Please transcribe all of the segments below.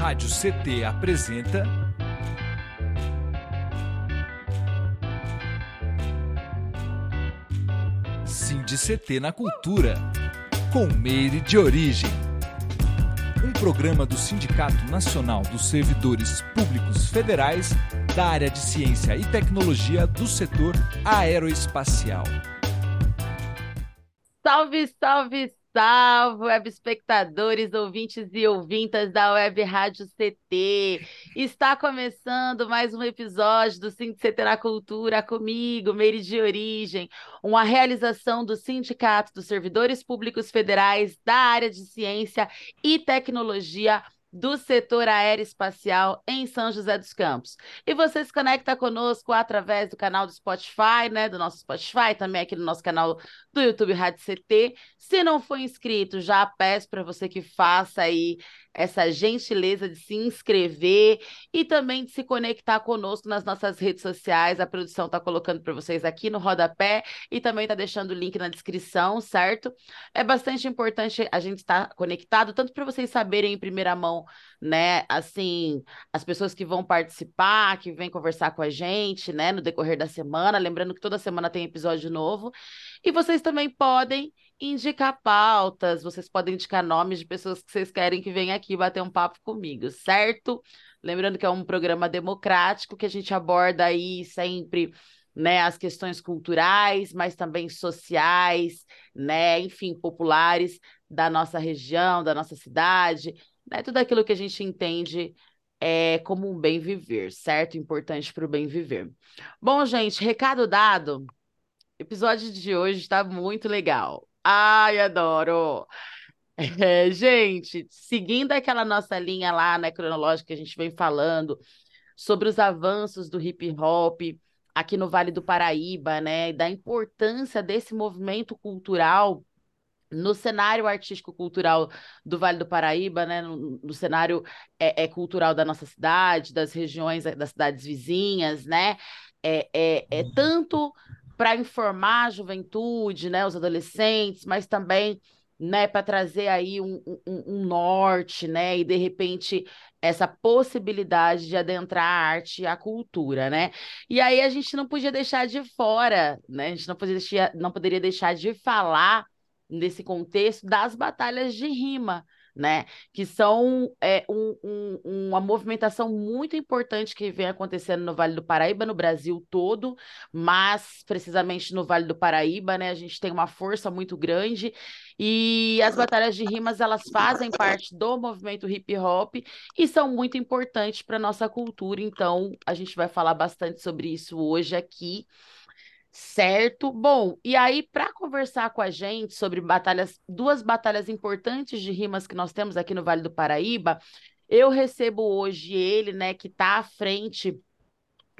Rádio CT apresenta. Cindy CT na Cultura, com Meire de Origem. Um programa do Sindicato Nacional dos Servidores Públicos Federais da área de Ciência e Tecnologia do setor aeroespacial. Salve, salve, salve, web espectadores, ouvintes e ouvintas da Web Rádio CT. Está começando mais um episódio do CT na Cultura comigo, Meire de Origem, uma realização do Sindicato dos Servidores Públicos Federais da área de Ciência e Tecnologia do setor aeroespacial em São José dos Campos. E você se conecta conosco através do canal do Spotify, né? Do nosso Spotify, também aqui no nosso canal do YouTube Rádio CT. Se não for inscrito, já peço para você que faça aí essa gentileza de se inscrever e também de se conectar conosco nas nossas redes sociais. A produção está colocando para vocês aqui no rodapé e também está deixando o link na descrição, certo? É bastante importante a gente estar tá conectado, tanto para vocês saberem em primeira mão, né, assim, as pessoas que vão participar, que vêm conversar com a gente, né, no decorrer da semana. Lembrando que toda semana tem episódio novo. E vocês também podem indicar pautas, vocês podem indicar nomes de pessoas que vocês querem que venham aqui bater um papo comigo, certo? Lembrando que é um programa democrático que a gente aborda aí sempre né, as questões culturais, mas também sociais, né, enfim, populares da nossa região, da nossa cidade, né, tudo aquilo que a gente entende é, como um bem viver, certo? Importante para o bem viver. Bom, gente, recado dado. Episódio de hoje está muito legal. Ai, adoro! É, gente, seguindo aquela nossa linha lá, né, cronológica que a gente vem falando sobre os avanços do hip hop aqui no Vale do Paraíba, né, da importância desse movimento cultural no cenário artístico-cultural do Vale do Paraíba, né, no, no cenário é, é, cultural da nossa cidade, das regiões, das cidades vizinhas, né, é, é, é uhum. tanto para informar a juventude, né, os adolescentes, mas também né, para trazer aí um, um, um, norte, né, e de repente essa possibilidade de adentrar a arte e a cultura, né? E aí a gente não podia deixar de fora, né? A gente não, podia deixar, não poderia deixar de falar nesse contexto das batalhas de rima, né? Que são é, um, um, uma movimentação muito importante que vem acontecendo no Vale do Paraíba, no Brasil todo, mas precisamente no Vale do Paraíba, né? A gente tem uma força muito grande e as batalhas de rimas elas fazem parte do movimento hip hop e são muito importantes para nossa cultura. Então a gente vai falar bastante sobre isso hoje aqui. Certo? Bom, e aí, para conversar com a gente sobre batalhas, duas batalhas importantes de rimas que nós temos aqui no Vale do Paraíba, eu recebo hoje ele, né, que está à frente,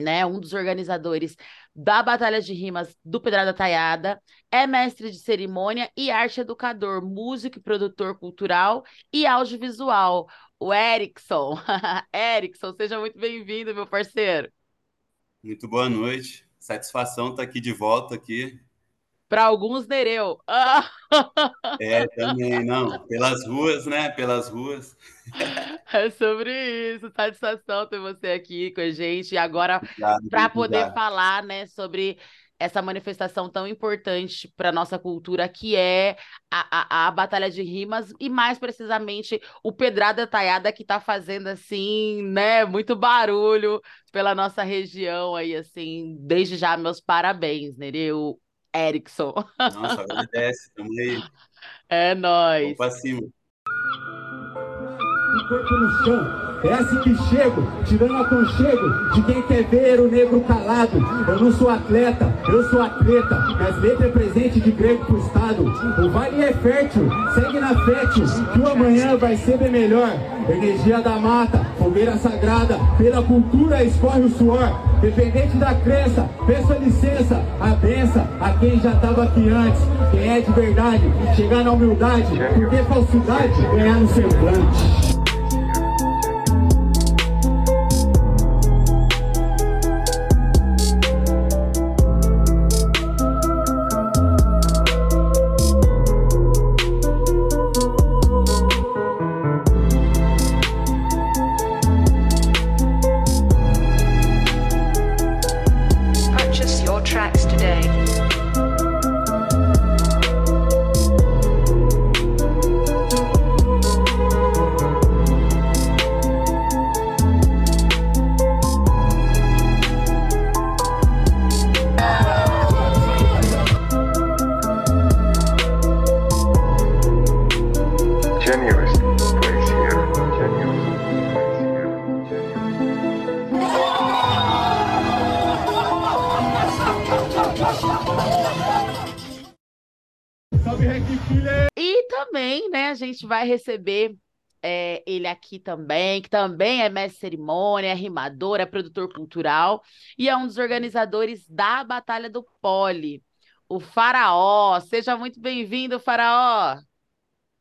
né, um dos organizadores da Batalha de Rimas do Pedrada Taiada, é mestre de cerimônia e arte educador, músico e produtor cultural e audiovisual, o Erickson. Erickson, seja muito bem-vindo, meu parceiro. Muito boa noite. Satisfação estar tá aqui de volta aqui. Para alguns, Nereu. é, também, não. Pelas ruas, né? Pelas ruas. É sobre isso. Satisfação ter você aqui com a gente. E agora, para poder falar, né, sobre essa manifestação tão importante para nossa cultura, que é a, a, a, Batalha de Rimas, e mais precisamente o Pedrada Taiada, que está fazendo, assim, né, muito barulho pela nossa região aí, assim, desde já, meus parabéns, Nereu Erickson. Nossa, agradece, tamo aí. É nóis. Vamos pra cima. É assim que chego, tirando aconchego de quem quer ver o negro calado. Eu não sou atleta, eu sou atleta. Minhas letras é presente de grego pro estado. O vale é fértil, segue na fértil, que o amanhã vai ser bem melhor. Energia da mata, fogueira sagrada, pela cultura escorre o suor. Dependente da crença, peço a licença, a benção a quem já tava aqui antes. Quem é de verdade, chegar na humildade, porque falsidade ganhar no semblante. Vai receber é, ele aqui também, que também é mestre cerimônia, é rimador, é produtor cultural e é um dos organizadores da Batalha do Pole, o Faraó. Seja muito bem-vindo, Faraó.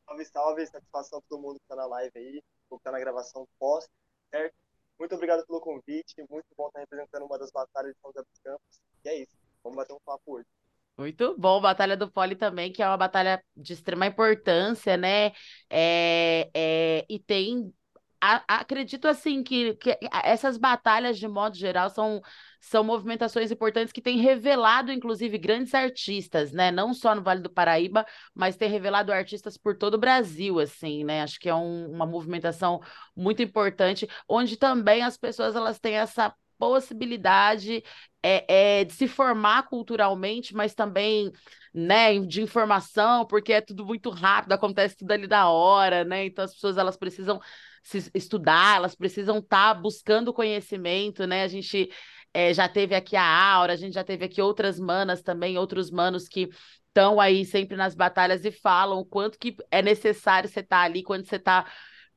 Salve, salve, satisfação para todo mundo que está na live aí, que está na gravação pós, certo? Muito obrigado pelo convite, muito bom estar representando uma das batalhas de São José dos Campos. E é isso, vamos bater um papo hoje. Muito bom, Batalha do Pole também, que é uma batalha de extrema importância, né? É, é, e tem. A, acredito assim que, que essas batalhas, de modo geral, são, são movimentações importantes que têm revelado, inclusive, grandes artistas, né? Não só no Vale do Paraíba, mas tem revelado artistas por todo o Brasil, assim, né? Acho que é um, uma movimentação muito importante, onde também as pessoas elas têm essa possibilidade é, é, de se formar culturalmente, mas também né, de informação, porque é tudo muito rápido, acontece tudo ali da hora, né? Então as pessoas elas precisam se estudar, elas precisam estar tá buscando conhecimento, né? A gente é, já teve aqui a Aura, a gente já teve aqui outras manas também, outros manos que estão aí sempre nas batalhas e falam o quanto que é necessário você estar tá ali quando você está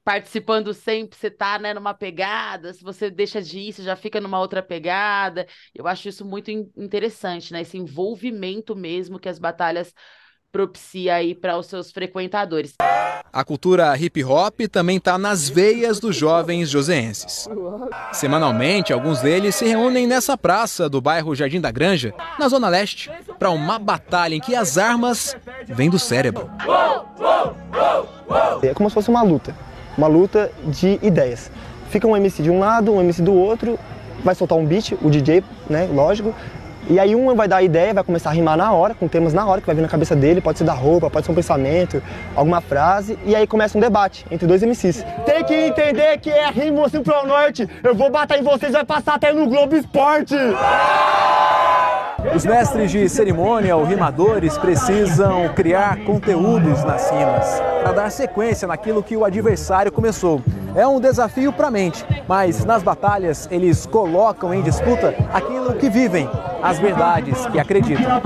participando sempre, você tá, né, numa pegada, se você deixa de ir, você já fica numa outra pegada. Eu acho isso muito interessante, né? Esse envolvimento mesmo que as batalhas propicia aí para os seus frequentadores. A cultura hip hop também está nas veias dos jovens joseenses. Semanalmente, alguns deles se reúnem nessa praça do bairro Jardim da Granja, na Zona Leste, para uma batalha em que as armas vêm do cérebro. É como se fosse uma luta uma luta de ideias. Fica um MC de um lado, um MC do outro, vai soltar um beat, o DJ, né, lógico, e aí um vai dar a ideia, vai começar a rimar na hora, com temas na hora, que vai vir na cabeça dele, pode ser da roupa, pode ser um pensamento, alguma frase, e aí começa um debate entre dois MCs. Tem que entender que é rimo assim pro norte, eu vou bater em vocês, vai passar até no Globo Esporte! Os mestres de cerimônia ou rimadores precisam criar conteúdos nas rimas para dar sequência naquilo que o adversário começou. É um desafio para a mente, mas nas batalhas eles colocam em disputa aquilo que vivem, as verdades que acreditam.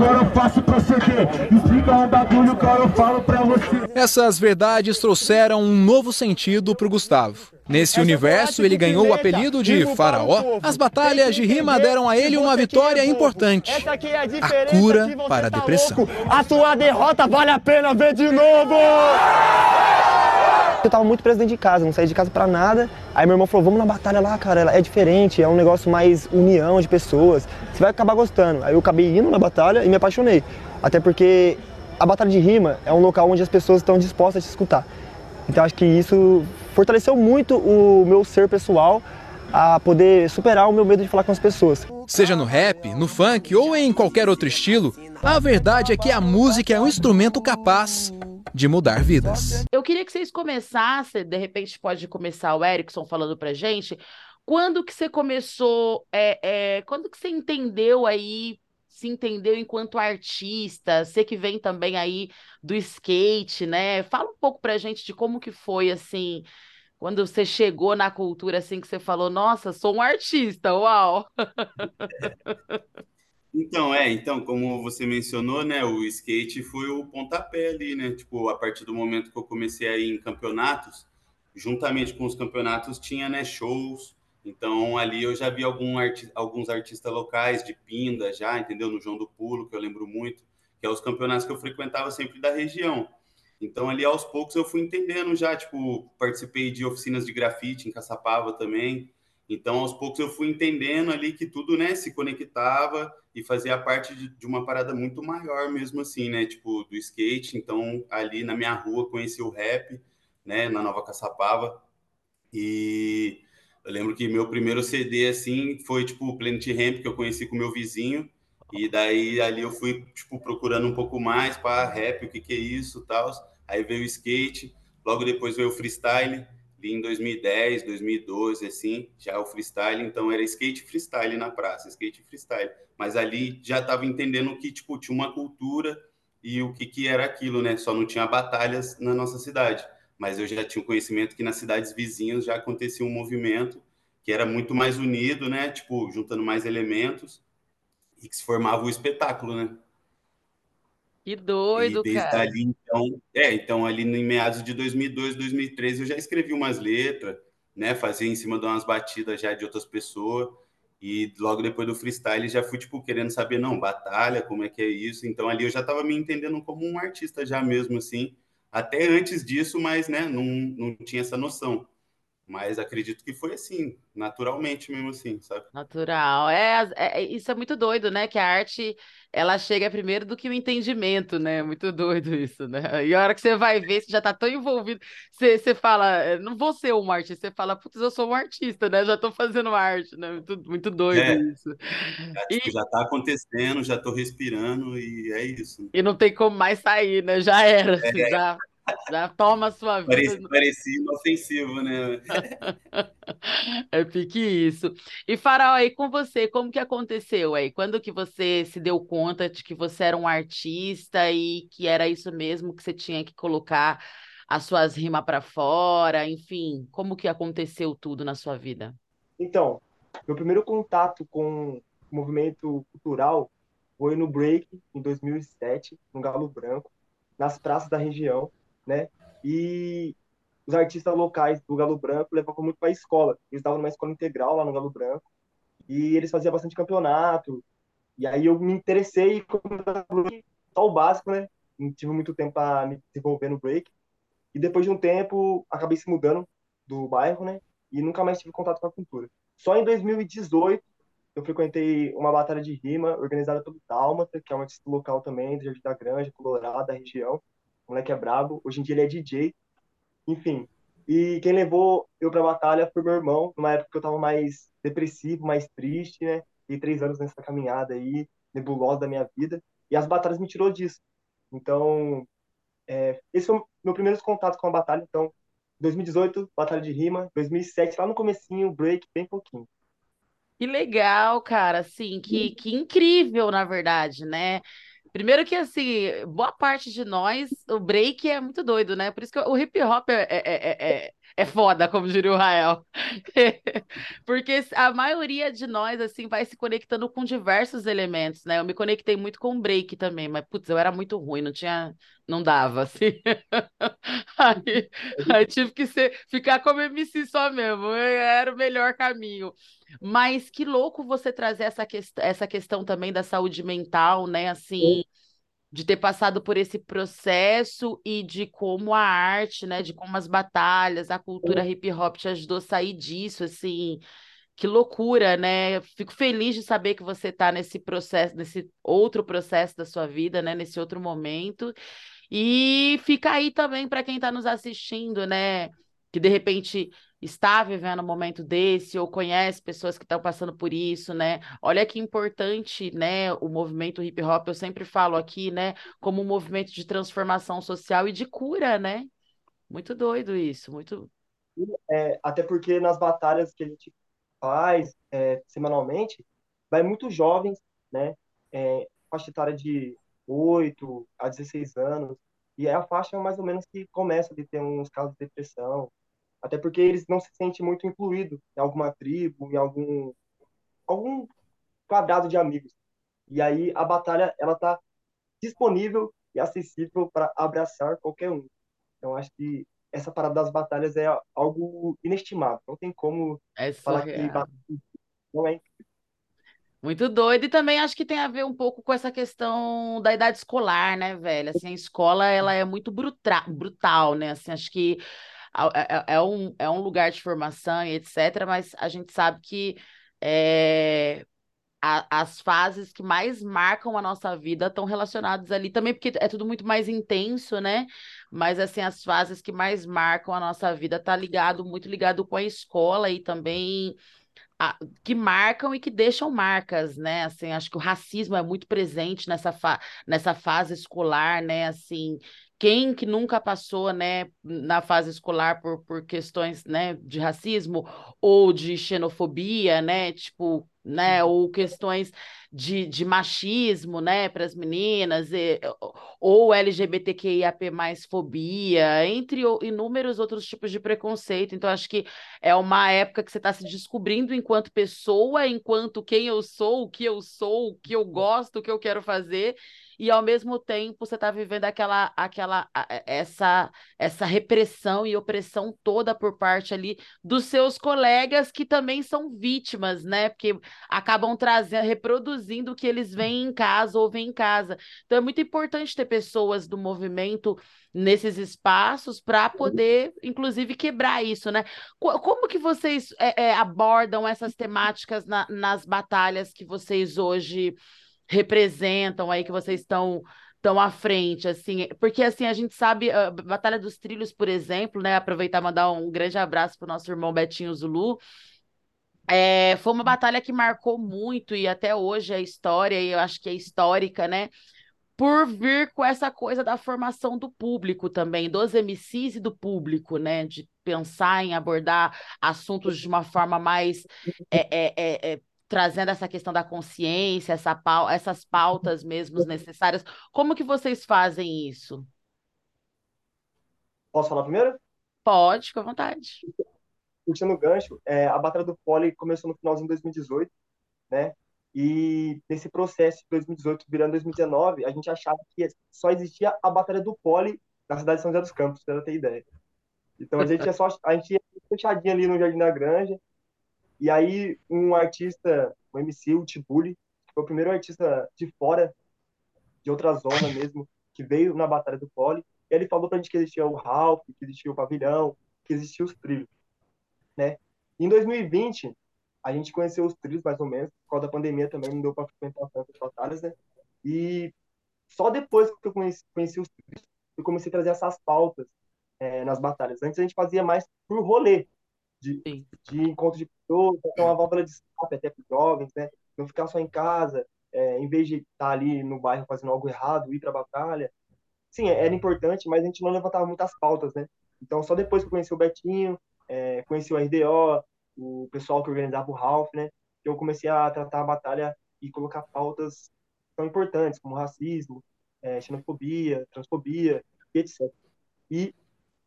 Essas verdades trouxeram um novo sentido para o Gustavo. Nesse universo, ele ganhou o apelido de Faraó. As batalhas de rima deram a ele uma vitória importante: a cura para a tá depressão. A sua derrota vale a pena ver de novo! Eu tava muito preso dentro de casa, não saí de casa para nada. Aí meu irmão falou: vamos na batalha lá, cara, é diferente, é um negócio mais união de pessoas. Você vai acabar gostando. Aí eu acabei indo na batalha e me apaixonei. Até porque a batalha de rima é um local onde as pessoas estão dispostas a te escutar. Então acho que isso fortaleceu muito o meu ser pessoal a poder superar o meu medo de falar com as pessoas. Seja no rap, no funk ou em qualquer outro estilo, a verdade é que a música é um instrumento capaz de mudar vidas. Eu queria que vocês começassem, de repente pode começar o Erickson falando pra gente, quando que você começou, é, é, quando que você entendeu aí se entendeu enquanto artista, você que vem também aí do skate, né? Fala um pouco pra gente de como que foi, assim, quando você chegou na cultura, assim, que você falou, nossa, sou um artista, uau! Então, é, então, como você mencionou, né, o skate foi o pontapé ali, né? Tipo, a partir do momento que eu comecei a ir em campeonatos, juntamente com os campeonatos, tinha, né, shows, então, ali eu já vi algum arti alguns artistas locais de Pinda já, entendeu? No João do Pulo, que eu lembro muito, que é os campeonatos que eu frequentava sempre da região. Então, ali aos poucos eu fui entendendo já, tipo, participei de oficinas de grafite em Caçapava também. Então, aos poucos eu fui entendendo ali que tudo, né, se conectava e fazia parte de, de uma parada muito maior mesmo assim, né, tipo, do skate. Então, ali na minha rua conheci o rap, né, na Nova Caçapava. E eu lembro que meu primeiro CD, assim, foi, tipo, o Planet Ramp, que eu conheci com meu vizinho. E daí, ali eu fui, tipo, procurando um pouco mais para rap, o que que é isso tal. Aí veio o skate, logo depois veio o freestyle, ali em 2010, 2012, assim, já o freestyle. Então, era skate freestyle na praça, skate freestyle. Mas ali já estava entendendo que, tipo, tinha uma cultura e o que que era aquilo, né? Só não tinha batalhas na nossa cidade mas eu já tinha o conhecimento que nas cidades vizinhas já acontecia um movimento que era muito mais unido, né? Tipo, juntando mais elementos e que se formava o espetáculo, né? Que doido, e desde cara. ali, então, é, então ali em meados de 2002, 2003, eu já escrevi umas letras, né, fazia em cima de umas batidas já de outras pessoas, e logo depois do freestyle já fui, tipo, querendo saber, não, batalha, como é que é isso, então ali eu já estava me entendendo como um artista já mesmo, assim, até antes disso, mas, né, não, não tinha essa noção. Mas acredito que foi assim, naturalmente mesmo assim, sabe? Natural. É, é, isso é muito doido, né? Que a arte ela chega primeiro do que o entendimento, né? Muito doido isso, né? E a hora que você vai ver, você já tá tão envolvido, você, você fala, é, não vou ser um artista, você fala, putz, eu sou um artista, né? Já tô fazendo arte, né? Muito, muito doido é, isso. Já, tipo, e... já tá acontecendo, já tô respirando e é isso. E não tem como mais sair, né? Já era, é. já já toma a sua vida. Parecia, parecia inofensivo, né? é pique isso. E Farol, aí com você, como que aconteceu aí? Quando que você se deu conta de que você era um artista e que era isso mesmo que você tinha que colocar as suas rimas para fora, enfim, como que aconteceu tudo na sua vida? Então, meu primeiro contato com o movimento cultural foi no break em 2007, no Galo Branco, nas praças da região né? E os artistas locais do Galo Branco levavam muito para a escola. Eles estavam numa escola integral lá no Galo Branco e eles faziam bastante campeonato. E aí eu me interessei só o básico, né? Não tive muito tempo para me desenvolver no break. E depois de um tempo, acabei se mudando do bairro, né? E nunca mais tive contato com a cultura. Só em 2018 eu frequentei uma batalha de rima organizada pelo Dálmata, que é um artista local também, do Jardim da Granja, Colorado, da região. O moleque é brabo. Hoje em dia ele é DJ. Enfim. E quem levou eu pra batalha foi meu irmão, numa época que eu tava mais depressivo, mais triste, né? E três anos nessa caminhada aí, nebulosa da minha vida. E as batalhas me tirou disso. Então, é, esse foi o meu primeiro contato com a batalha. Então, 2018, batalha de rima. 2007, lá no comecinho, break, bem pouquinho. Que legal, cara. Assim, que, que incrível, na verdade, né? Primeiro que, assim, boa parte de nós, o break é muito doido, né? Por isso que o hip hop é, é, é, é foda, como diria o Rael. Porque a maioria de nós, assim, vai se conectando com diversos elementos, né? Eu me conectei muito com o break também, mas, putz, eu era muito ruim, não tinha... Não dava, assim. aí, aí tive que ser, ficar como MC só mesmo, era o melhor caminho. Mas que louco você trazer essa, quest essa questão também da saúde mental, né? Assim, de ter passado por esse processo e de como a arte, né? De como as batalhas, a cultura hip hop te ajudou a sair disso, assim. Que loucura, né? Fico feliz de saber que você está nesse processo, nesse outro processo da sua vida, né? Nesse outro momento. E fica aí também para quem está nos assistindo, né? Que de repente está vivendo um momento desse ou conhece pessoas que estão passando por isso, né? Olha que importante, né, o movimento hip hop, eu sempre falo aqui, né, como um movimento de transformação social e de cura, né? Muito doido isso, muito é, até porque nas batalhas que a gente faz é, semanalmente, vai muito jovens, né? É, faixa etária de 8 a 16 anos, e é a faixa mais ou menos que começa a ter uns casos de depressão, até porque eles não se sentem muito incluídos em alguma tribo, em algum algum quadrado de amigos. E aí a batalha ela tá disponível e acessível para abraçar qualquer um. Então acho que essa parada das batalhas é algo inestimável. Não tem como é falar que não é muito doido, e também acho que tem a ver um pouco com essa questão da idade escolar, né, velho? Assim, a escola, ela é muito brutal, brutal, né? Assim, acho que é, é, é, um, é um lugar de formação e etc., mas a gente sabe que é, a, as fases que mais marcam a nossa vida estão relacionadas ali também, porque é tudo muito mais intenso, né? Mas assim, as fases que mais marcam a nossa vida tá ligado, muito ligado com a escola e também a, que marcam e que deixam marcas, né? Assim, acho que o racismo é muito presente nessa, fa nessa fase escolar, né? Assim, quem que nunca passou, né, na fase escolar por, por questões, né, de racismo ou de xenofobia, né, tipo, né, ou questões de, de machismo, né, para as meninas, e, ou LGBTQIAP+, fobia, entre inúmeros outros tipos de preconceito. Então, acho que é uma época que você está se descobrindo enquanto pessoa, enquanto quem eu sou, o que eu sou, o que eu gosto, o que eu quero fazer, e ao mesmo tempo você está vivendo aquela, aquela essa, essa repressão e opressão toda por parte ali dos seus colegas que também são vítimas, né? Porque acabam trazendo, reproduzindo o que eles veem em casa ou veem em casa. Então é muito importante ter pessoas do movimento nesses espaços para poder, inclusive, quebrar isso, né? Como que vocês é, é, abordam essas temáticas na, nas batalhas que vocês hoje representam aí que vocês estão tão à frente, assim, porque assim a gente sabe a Batalha dos Trilhos, por exemplo, né? Aproveitar e mandar um grande abraço para o nosso irmão Betinho Zulu. É, foi uma batalha que marcou muito e até hoje é história, e eu acho que é histórica, né? Por vir com essa coisa da formação do público também, dos MCs e do público, né? De pensar em abordar assuntos de uma forma mais é, é, é, é trazendo essa questão da consciência, essa pau essas pautas mesmo necessárias. Como que vocês fazem isso? Posso falar primeiro? Pode, fica à vontade. Puxando o gancho, é, a Batalha do Poli começou no finalzinho de 2018, né? E nesse processo de 2018 virando 2019, a gente achava que só existia a Batalha do Poli na cidade de São José dos Campos, pra ter ideia. Então a gente ia só a gente fechadinho ali no Jardim da Granja, e aí, um artista, o MC, o Tibuli, que foi o primeiro artista de fora, de outra zona mesmo, que veio na Batalha do Pole, e ele falou pra gente que existia o Ralph, que existia o Pavilhão, que existia os trilhos, né? Em 2020, a gente conheceu os trilhos, mais ou menos, por causa da pandemia também, não deu pra frequentar tanto as batalhas, né? E só depois que eu conheci, conheci os trilhos, eu comecei a trazer essas pautas é, nas batalhas. Antes a gente fazia mais por rolê, de, de encontro de pessoas, ter uma válvula de escape até para os jovens, né? Não ficar só em casa, é, em vez de estar tá ali no bairro fazendo algo errado, ir para a batalha. Sim, era importante, mas a gente não levantava muitas pautas, né? Então, só depois que eu conheci o Betinho, é, conheci o RDO, o pessoal que organizava o Ralph, né? Que eu comecei a tratar a batalha e colocar pautas tão importantes, como racismo, é, xenofobia, transfobia, etc. E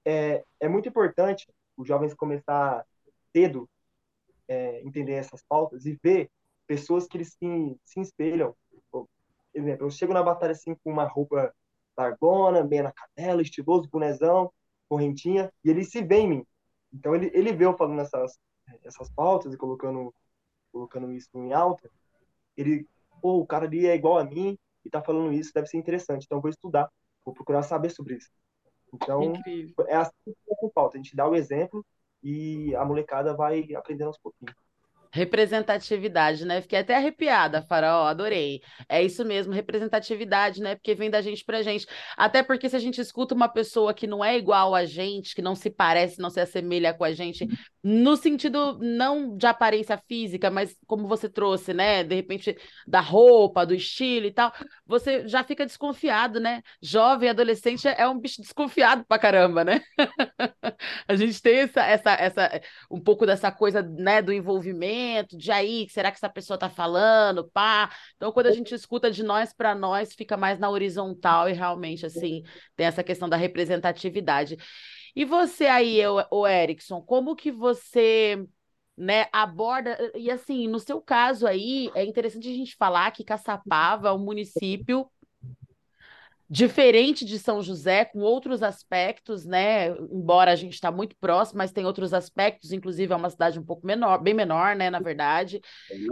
é, é muito importante os jovens começar cedo é, entender essas pautas e ver pessoas que eles se, se espelham. Por exemplo, eu chego na batalha assim com uma roupa largona, meia na canela, estiloso, bonezão, correntinha, e ele se vê em mim. Então ele, ele vê eu falando essas, essas pautas e colocando, colocando isso em alta, ele, pô, o cara ali é igual a mim e tá falando isso, deve ser interessante, então vou estudar, vou procurar saber sobre isso. Então, Incrível. é assim que falta. A gente dá o exemplo e a molecada vai aprendendo aos pouquinhos. Representatividade, né? Fiquei até arrepiada, Farol, adorei. É isso mesmo, representatividade, né? Porque vem da gente pra gente. Até porque se a gente escuta uma pessoa que não é igual a gente, que não se parece, não se assemelha com a gente, no sentido não de aparência física, mas como você trouxe, né? De repente, da roupa, do estilo e tal, você já fica desconfiado, né? Jovem, adolescente é um bicho desconfiado pra caramba, né? a gente tem essa, essa, essa, um pouco dessa coisa, né, do envolvimento de aí, será que essa pessoa está falando, pá? Então, quando a gente escuta de nós para nós, fica mais na horizontal e realmente, assim, tem essa questão da representatividade. E você aí, o Erickson, como que você né, aborda, e assim, no seu caso aí, é interessante a gente falar que Caçapava é um município diferente de São José, com outros aspectos, né? Embora a gente está muito próximo, mas tem outros aspectos, inclusive é uma cidade um pouco menor, bem menor, né? Na verdade,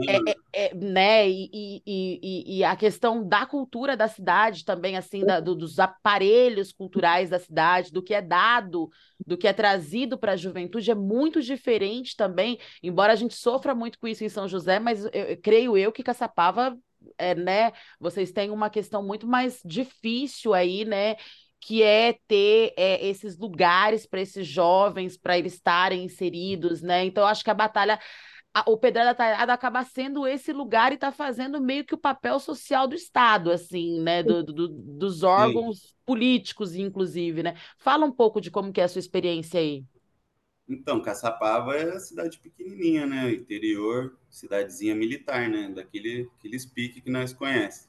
é, é, é, né? E, e, e, e, a questão da cultura da cidade também, assim, da, do, dos aparelhos culturais da cidade, do que é dado, do que é trazido para a juventude, é muito diferente também. Embora a gente sofra muito com isso em São José, mas eu, eu creio eu que Caçapava é, né, vocês têm uma questão muito mais difícil aí, né? Que é ter é, esses lugares para esses jovens, para eles estarem inseridos, né? Então, acho que a batalha o Pedrada Talhada acaba sendo esse lugar e está fazendo meio que o papel social do Estado, assim, né? Do, do dos órgãos Sim. políticos, inclusive, né? Fala um pouco de como que é a sua experiência aí. Então, Caçapava é cidade pequenininha, né? Interior, cidadezinha militar, né? Daquele aqueles piques que nós conhecemos.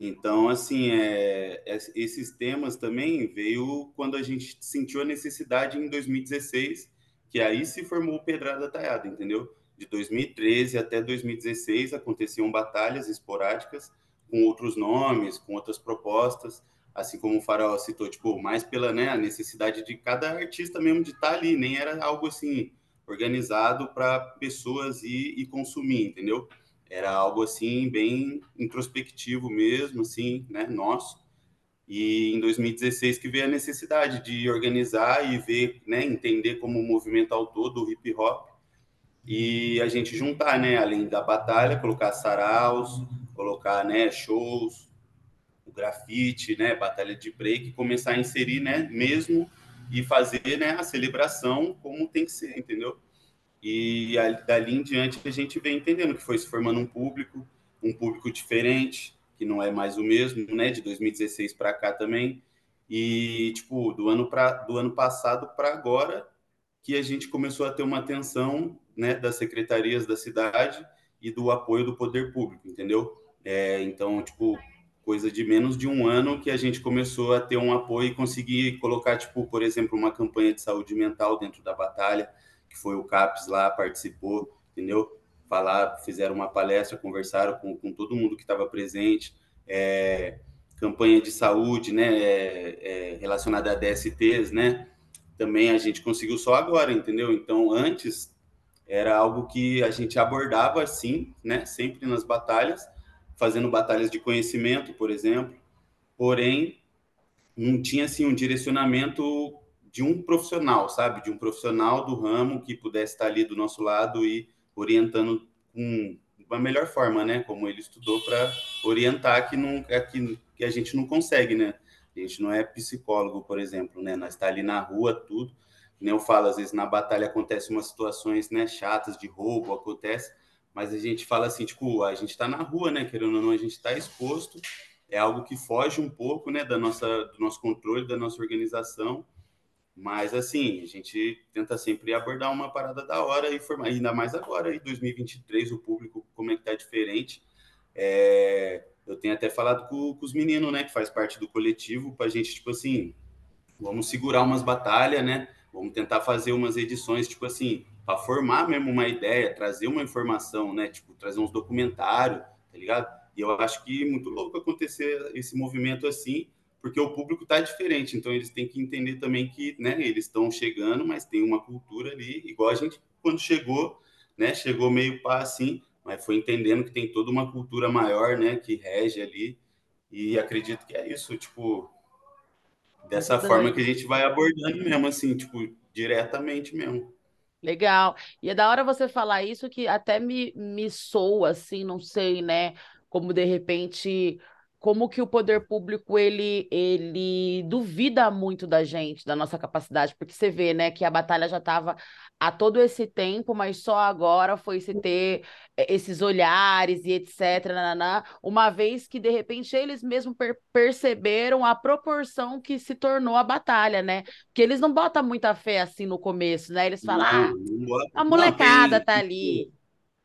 Então, assim, é, é, esses temas também veio quando a gente sentiu a necessidade em 2016, que aí se formou o Pedrada Taiada, entendeu? De 2013 até 2016 aconteciam batalhas esporádicas com outros nomes, com outras propostas, assim como o Farol citou, tipo, mais pela né, a necessidade de cada artista mesmo de estar ali, nem era algo assim organizado para pessoas ir consumir, entendeu? Era algo assim bem introspectivo mesmo, assim, né, nosso. E em 2016 que veio a necessidade de organizar e ver, né, entender como o movimento ao todo o hip hop e a gente juntar, né, além da batalha, colocar saraus, colocar, né, shows, o grafite, né, batalha de break, começar a inserir, né, mesmo e fazer, né, a celebração como tem que ser, entendeu? E dali em diante a gente vem entendendo que foi se formando um público, um público diferente, que não é mais o mesmo, né? De 2016 para cá também. E tipo, do ano para do ano passado para agora que a gente começou a ter uma atenção, né, das secretarias da cidade e do apoio do poder público, entendeu? É, então, tipo, coisa de menos de um ano que a gente começou a ter um apoio e conseguir colocar, tipo, por exemplo, uma campanha de saúde mental dentro da batalha, que foi o CAPES lá, participou, entendeu? Falar, fizeram uma palestra, conversaram com, com todo mundo que estava presente. É, campanha de saúde, né, é, é, relacionada a DSTs, né? Também a gente conseguiu só agora, entendeu? Então, antes era algo que a gente abordava assim, né, sempre nas batalhas, fazendo batalhas de conhecimento, por exemplo. Porém, não tinha assim um direcionamento de um profissional, sabe? De um profissional do ramo que pudesse estar ali do nosso lado e orientando com uma melhor forma, né? Como ele estudou para orientar que, não, é que, que a gente não consegue, né? A gente não é psicólogo, por exemplo, né? Nós está ali na rua, tudo. Nem eu falo, às vezes na batalha acontecem umas situações, né, chatas de roubo, acontece, mas a gente fala assim, tipo, a gente está na rua, né? Querendo ou não, a gente está exposto. É algo que foge um pouco, né, da nossa, do nosso controle, da nossa organização mas, assim, a gente tenta sempre abordar uma parada da hora e formar, ainda mais agora, em 2023, o público, como é que tá diferente. É, eu tenho até falado com, com, os meninos, né, que faz parte do coletivo, para a gente, tipo assim, vamos segurar umas batalhas, né? Vamos tentar fazer umas edições, tipo assim, para formar mesmo uma ideia, trazer uma informação, né? Tipo, trazer uns documentários, tá ligado? E eu acho que é muito louco acontecer esse movimento assim, porque o público está diferente, então eles têm que entender também que, né, eles estão chegando, mas tem uma cultura ali, igual a gente quando chegou, né, chegou meio pá assim, mas foi entendendo que tem toda uma cultura maior, né, que rege ali, e acredito que é isso, tipo, dessa forma que a gente vai abordando mesmo, assim, tipo, diretamente mesmo. Legal. E é da hora você falar isso que até me, me soa, assim, não sei, né, como de repente como que o poder público ele ele duvida muito da gente, da nossa capacidade, porque você vê, né, que a batalha já estava há todo esse tempo, mas só agora foi se ter eh, esses olhares e etc, nananá, uma vez que de repente eles mesmos per perceberam a proporção que se tornou a batalha, né? Porque eles não botam muita fé assim no começo, né? Eles falam: "Ah, a molecada não, tá ali"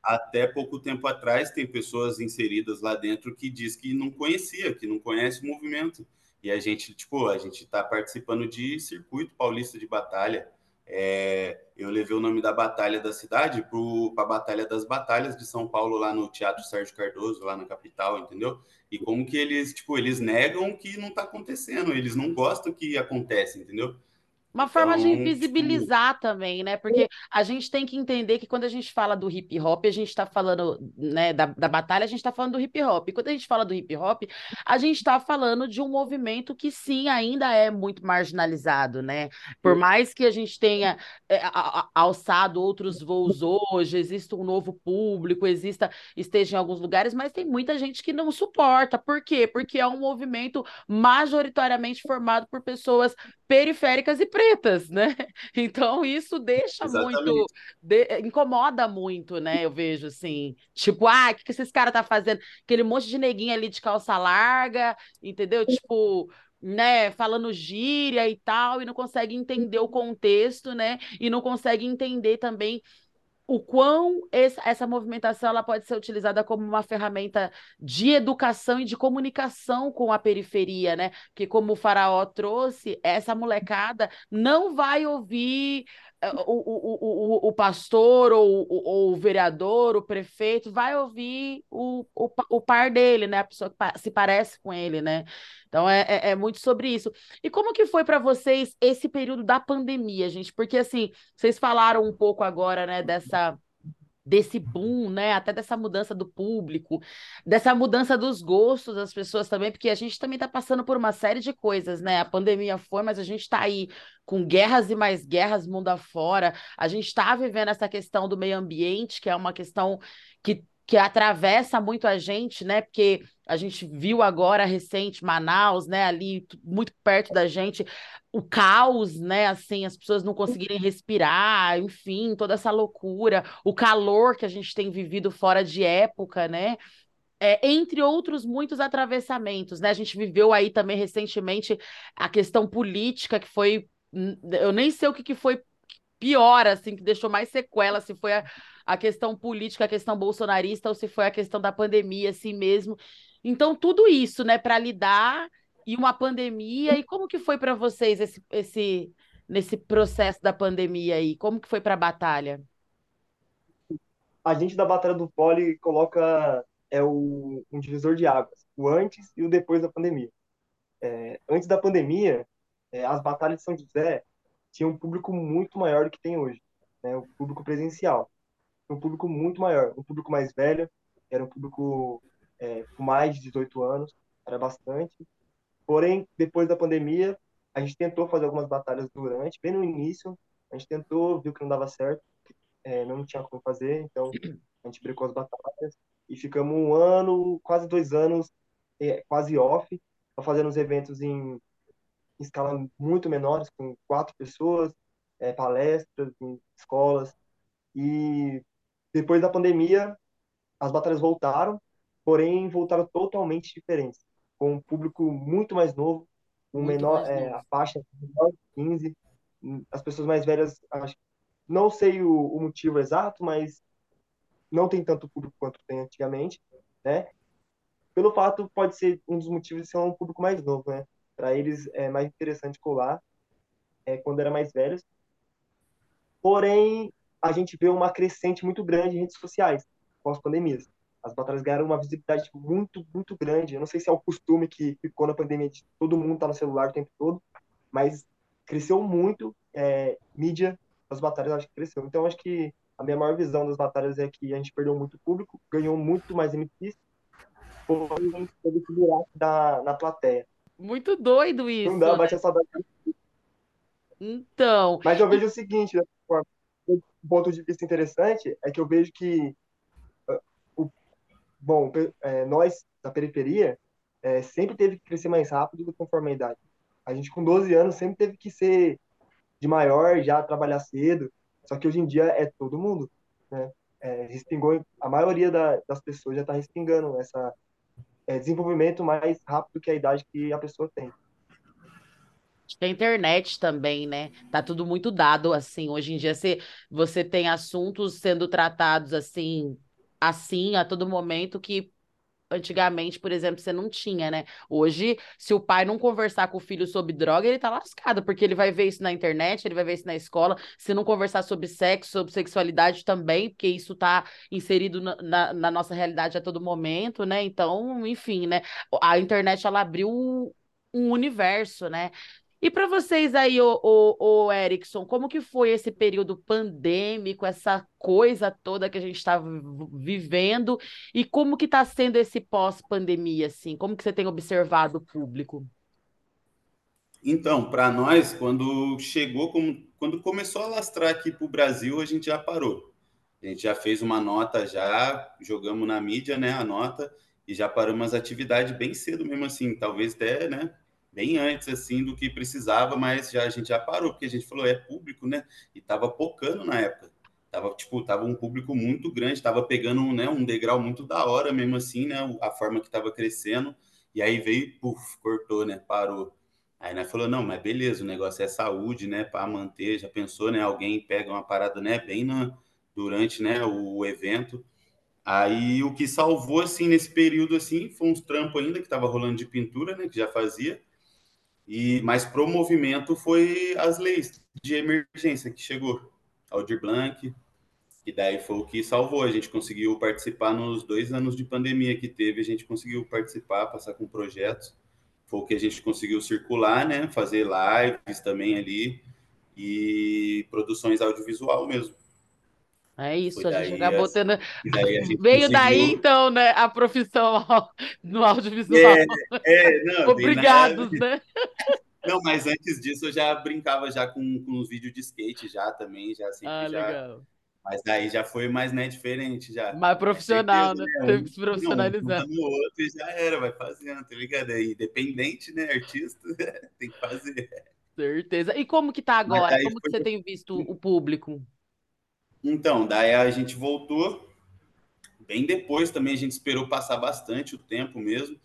até pouco tempo atrás tem pessoas inseridas lá dentro que diz que não conhecia, que não conhece o movimento. E a gente, tipo, a gente está participando de circuito paulista de batalha. É, eu levei o nome da batalha da cidade para a Batalha das Batalhas de São Paulo, lá no Teatro Sérgio Cardoso, lá na capital, entendeu? E como que eles, tipo, eles negam que não está acontecendo, eles não gostam que acontece, entendeu? Uma forma então, de invisibilizar tipo... também, né? Porque a gente tem que entender que quando a gente fala do hip hop, a gente está falando, né, da, da batalha, a gente está falando do hip hop. E quando a gente fala do hip hop, a gente está falando de um movimento que sim, ainda é muito marginalizado, né? Por mais que a gente tenha é, a, a, alçado outros voos hoje, exista um novo público, exista, esteja em alguns lugares, mas tem muita gente que não suporta. Por quê? Porque é um movimento majoritariamente formado por pessoas periféricas e pretas, né? Então isso deixa Exatamente. muito, de, incomoda muito, né? Eu vejo assim, tipo, ah, o que, que esses caras tá fazendo? Aquele monte de neguinho ali de calça larga, entendeu? Tipo, né, falando gíria e tal, e não consegue entender o contexto, né? E não consegue entender também o quão essa movimentação ela pode ser utilizada como uma ferramenta de educação e de comunicação com a periferia, né? Porque como o Faraó trouxe, essa molecada não vai ouvir o, o, o, o pastor ou, ou, o vereador, o prefeito, vai ouvir o, o, o par dele, né? A pessoa que se parece com ele, né? Então é, é, é muito sobre isso. E como que foi para vocês esse período da pandemia, gente? Porque assim, vocês falaram um pouco agora, né, dessa desse boom, né? Até dessa mudança do público, dessa mudança dos gostos das pessoas também, porque a gente também está passando por uma série de coisas, né? A pandemia foi, mas a gente está aí com guerras e mais guerras mundo afora. A gente está vivendo essa questão do meio ambiente, que é uma questão que que atravessa muito a gente, né? Porque a gente viu agora recente Manaus, né? Ali muito perto da gente, o caos, né? Assim, as pessoas não conseguirem respirar, enfim, toda essa loucura, o calor que a gente tem vivido fora de época, né? É, entre outros muitos atravessamentos, né? A gente viveu aí também recentemente a questão política que foi, hum, eu nem sei o que, que foi pior, assim, que deixou mais sequela, se foi a, a questão política, a questão bolsonarista, ou se foi a questão da pandemia, assim mesmo. Então, tudo isso, né, para lidar e uma pandemia. E como que foi para vocês esse, esse nesse processo da pandemia aí? Como que foi para a batalha? A gente da Batalha do Poli coloca é o, um divisor de águas, o antes e o depois da pandemia. É, antes da pandemia, é, as batalhas de São José tinham um público muito maior do que tem hoje, né, o público presencial um público muito maior, um público mais velho, era um público é, com mais de 18 anos, era bastante. Porém, depois da pandemia, a gente tentou fazer algumas batalhas durante, bem no início, a gente tentou, viu que não dava certo, é, não tinha como fazer, então a gente brecou as batalhas e ficamos um ano, quase dois anos, é, quase off, fazendo os eventos em, em escala muito menores, com quatro pessoas, é, palestras em escolas, e depois da pandemia, as batalhas voltaram, porém voltaram totalmente diferentes, com um público muito mais novo, um muito menor, é, a faixa menor de 15, as pessoas mais velhas, acho, não sei o, o, motivo exato, mas não tem tanto público quanto tem antigamente, né? Pelo fato, pode ser um dos motivos de ser um público mais novo, né? Para eles é mais interessante colar é, quando era mais velhos. Porém, a gente vê uma crescente muito grande em redes sociais com as. As batalhas ganharam uma visibilidade muito, muito grande. Eu não sei se é o costume que ficou na pandemia de todo mundo tá no celular o tempo todo, mas cresceu muito é, mídia das batalhas, acho que cresceu. Então, acho que a minha maior visão das batalhas é que a gente perdeu muito público, ganhou muito mais MPs, porém teve que virar da, na plateia. Muito doido isso. Não dá, né? bate a saudade. Então. Mas eu vejo o seguinte, um ponto de vista interessante é que eu vejo que bom, é, nós da periferia é, sempre teve que crescer mais rápido conforme a idade. A gente com 12 anos sempre teve que ser de maior, já trabalhar cedo, só que hoje em dia é todo mundo, né? É, respingou, a maioria da, das pessoas já está respingando essa é, desenvolvimento mais rápido que a idade que a pessoa tem. A internet também, né? Tá tudo muito dado assim. Hoje em dia você, você tem assuntos sendo tratados assim, assim a todo momento que antigamente, por exemplo, você não tinha, né? Hoje, se o pai não conversar com o filho sobre droga, ele tá lascado, porque ele vai ver isso na internet, ele vai ver isso na escola. Se não conversar sobre sexo, sobre sexualidade também, porque isso tá inserido na, na, na nossa realidade a todo momento, né? Então, enfim, né? A internet ela abriu um universo, né? E para vocês aí, o, o, o Erickson, como que foi esse período pandêmico, essa coisa toda que a gente está vivendo, e como que está sendo esse pós-pandemia, assim? Como que você tem observado o público? Então, para nós, quando chegou, quando começou a lastrar aqui para o Brasil, a gente já parou. A gente já fez uma nota, já jogamos na mídia, né, a nota, e já paramos as atividades bem cedo mesmo assim, talvez até, né, bem antes assim do que precisava, mas já a gente já parou porque a gente falou é público, né? E tava pocando na época. Tava tipo, tava um público muito grande, tava pegando, né, um degrau muito da hora mesmo assim, né, a forma que tava crescendo. E aí veio, puf, cortou, né? Parou. Aí nós falou, não, mas beleza, o negócio é saúde, né, para manter, já pensou, né, alguém pega uma parada, né, bem na, durante, né, o evento. Aí o que salvou, assim, nesse período, assim, foi uns trampos ainda que tava rolando de pintura, né, que já fazia, e mas pro movimento foi as leis de emergência que chegou, Aldir Blanc, e daí foi o que salvou, a gente conseguiu participar nos dois anos de pandemia que teve, a gente conseguiu participar, passar com projetos, foi o que a gente conseguiu circular, né? Fazer lives também ali e produções audiovisual mesmo. É isso, a gente acabou tendo. Daí Veio conseguiu... daí, então, né? A profissão no audiovisual. É, é não, Obrigados, né? Não, mas antes disso eu já brincava já com, com os vídeos de skate já também, já sempre ah, já. Legal. Mas daí já foi mais, né, diferente já. Mais profissional, certeza, né? Teve que se profissionalizar. Um, no outro já era, vai fazendo, tá ligado? É independente, né, artista, tem que fazer. Certeza. E como que tá agora? Como que você tem visto o público? Então, daí a gente voltou. Bem depois também a gente esperou passar bastante o tempo mesmo.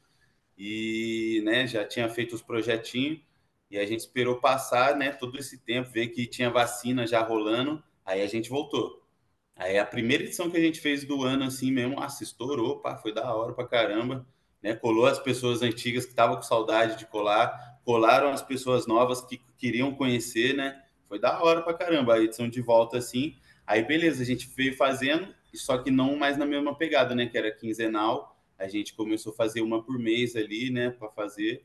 E, né, já tinha feito os projetinhos. E a gente esperou passar, né, todo esse tempo, ver que tinha vacina já rolando. Aí a gente voltou. Aí a primeira edição que a gente fez do ano, assim mesmo, ah, se estourou, pá, foi da hora pra caramba. Né? Colou as pessoas antigas que estavam com saudade de colar, colaram as pessoas novas que queriam conhecer, né? Foi da hora pra caramba a edição de volta, assim. Aí, beleza, a gente veio fazendo, só que não mais na mesma pegada, né? Que era quinzenal. A gente começou a fazer uma por mês ali, né? Para fazer.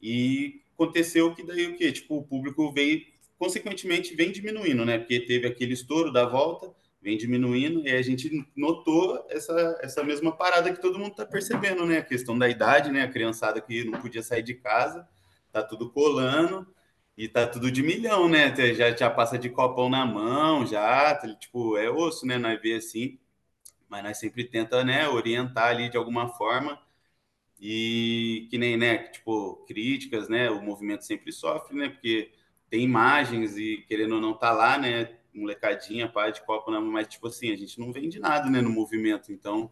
E aconteceu que daí o quê? Tipo, o público veio, consequentemente, vem diminuindo, né? Porque teve aquele estouro da volta vem diminuindo e a gente notou essa, essa mesma parada que todo mundo está percebendo, né? A questão da idade, né? A criançada que não podia sair de casa, tá tudo colando e tá tudo de milhão, né? Já, já passa de copão na mão, já, tá, tipo, é osso, né? Nós vê assim, mas nós sempre tenta, né, orientar ali de alguma forma e que nem, né, tipo, críticas, né? O movimento sempre sofre, né? Porque tem imagens e querendo ou não tá lá, né? molecadinha, pai de copo na mas tipo assim, a gente não vende nada, né, no movimento, então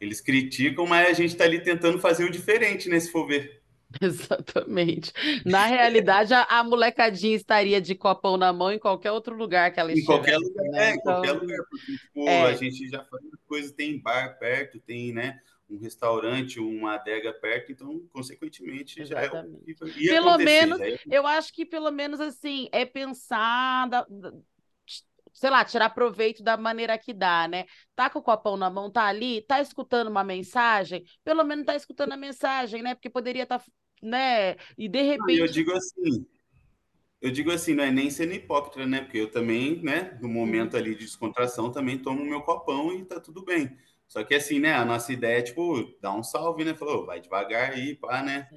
eles criticam, mas a gente está ali tentando fazer o diferente, né, se for ver. Exatamente. Na realidade, a, a, molecadinha estaria de copão na mão em qualquer outro lugar que ela estivesse. Em qualquer lugar, né? é, em qualquer então, lugar, porque tipo, é. a gente já faz coisas, tem bar perto, tem, né, um restaurante, uma adega perto, então, consequentemente, Exatamente. já é Pelo menos, é... eu acho que pelo menos assim, é pensar da, sei lá, tirar proveito da maneira que dá, né? Tá com o copão na mão, tá ali, tá escutando uma mensagem, pelo menos tá escutando a mensagem, né? Porque poderia estar, tá, né? E de repente. eu digo assim, eu digo assim, não é nem sendo hipócrita, né? Porque eu também, né, no momento ali de descontração, também tomo meu copão e tá tudo bem. Só que assim, né, a nossa ideia é, tipo, dar um salve, né? Falou, vai devagar aí, pá, né?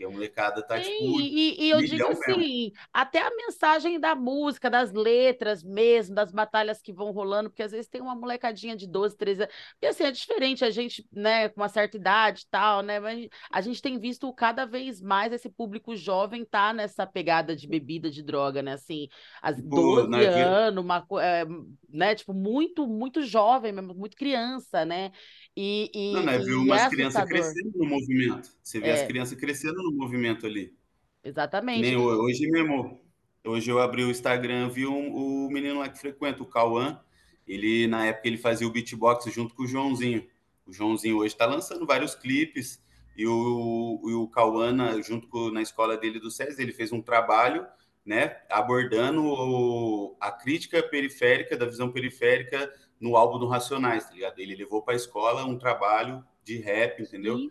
Porque a molecada tá, Sim, tipo. E, e eu digo assim, mesmo. até a mensagem da música, das letras mesmo, das batalhas que vão rolando, porque às vezes tem uma molecadinha de 12, 13 anos. Porque assim, é diferente a gente, né, com uma certa idade e tal, né? Mas a gente tem visto cada vez mais esse público jovem tá nessa pegada de bebida, de droga, né? Assim, as tipo, 12 anos, uma, é, né? Tipo, muito, muito jovem mesmo, muito criança, né? E, e, não, né? Viu umas é crianças crescendo no movimento. Você vê é. as crianças crescendo no movimento ali. Exatamente. Nem hoje mesmo. Hoje eu abri o Instagram, vi um, o menino lá que frequenta, o Cauã. Ele, na época, ele fazia o beatbox junto com o Joãozinho. O Joãozinho hoje está lançando vários clipes. E o, o, o Cauã, junto com, na escola dele do SESI, ele fez um trabalho né, abordando o, a crítica periférica, da visão periférica no álbum do Racionais, tá ligado? Ele levou para a escola um trabalho de rap, entendeu?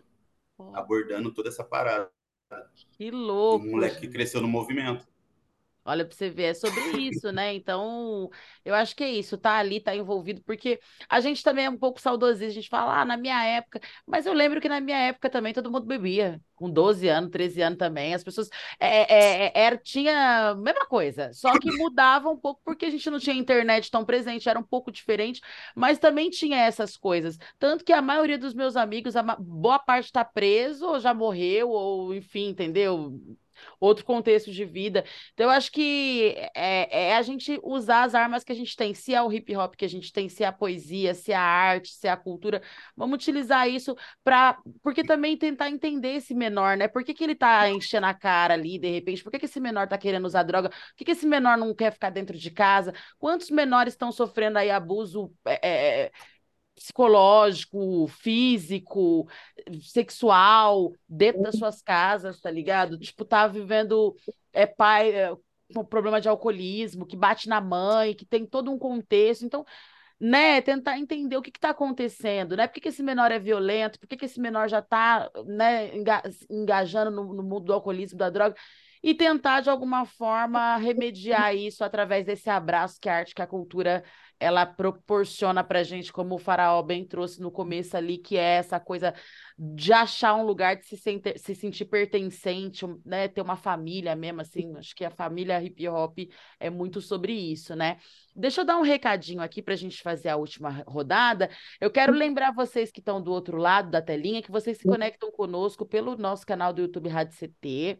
Abordando toda essa parada. Que louco! Um moleque que cresceu no movimento. Olha para você ver, é sobre isso, né? Então, eu acho que é isso, tá ali, tá envolvido, porque a gente também é um pouco saudosista, a gente fala, ah, na minha época, mas eu lembro que na minha época também todo mundo bebia, com 12 anos, 13 anos também, as pessoas é, é, é, tinha a mesma coisa, só que mudava um pouco porque a gente não tinha internet tão presente, era um pouco diferente, mas também tinha essas coisas. Tanto que a maioria dos meus amigos, a boa parte está preso, ou já morreu, ou enfim, entendeu? Outro contexto de vida. Então, eu acho que é, é, a gente usar as armas que a gente tem, se é o hip hop que a gente tem, se é a poesia, se é a arte, se é a cultura, vamos utilizar isso para. Porque também tentar entender esse menor, né? Por que, que ele tá enchendo a cara ali, de repente? Por que, que esse menor tá querendo usar droga? Por que, que esse menor não quer ficar dentro de casa? Quantos menores estão sofrendo aí abuso? É, é psicológico, físico, sexual, dentro das suas casas, tá ligado? Tipo, tá vivendo é pai é, com problema de alcoolismo, que bate na mãe, que tem todo um contexto. Então, né, tentar entender o que está acontecendo, né? Por que, que, esse menor é violento? Por que, que esse menor já está né, engajando no, no mundo do alcoolismo, da droga? E tentar, de alguma forma, remediar isso através desse abraço que a arte, que a cultura ela proporciona para gente, como o Faraó bem trouxe no começo ali, que é essa coisa de achar um lugar de se, sentir, se sentir pertencente, né? Ter uma família mesmo, assim. Acho que a família hip hop é muito sobre isso, né? Deixa eu dar um recadinho aqui para a gente fazer a última rodada. Eu quero lembrar vocês que estão do outro lado da telinha que vocês se conectam conosco pelo nosso canal do YouTube Rádio CT